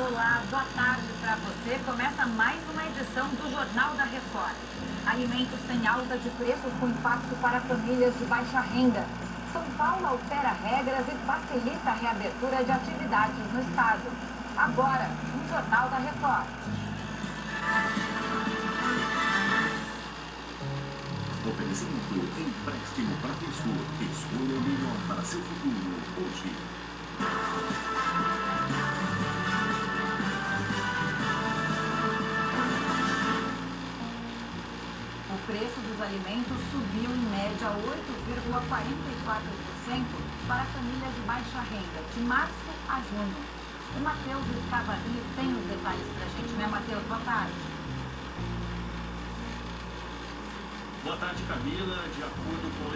Olá, boa tarde para você. Começa mais uma edição do Jornal da Record. Alimentos têm alta de preços com impacto para famílias de baixa renda. São Paulo altera regras e facilita a reabertura de atividades no estado. Agora, um Jornal da Record. Oferecimento empréstimo para. Escolha o melhor para seu futuro hoje. O preço dos alimentos subiu em média 8,44% para famílias de baixa renda, de março a junho. O Matheus Escavaria tem os detalhes para a gente, né, Matheus? Boa tarde. Boa tarde, Camila. De acordo com o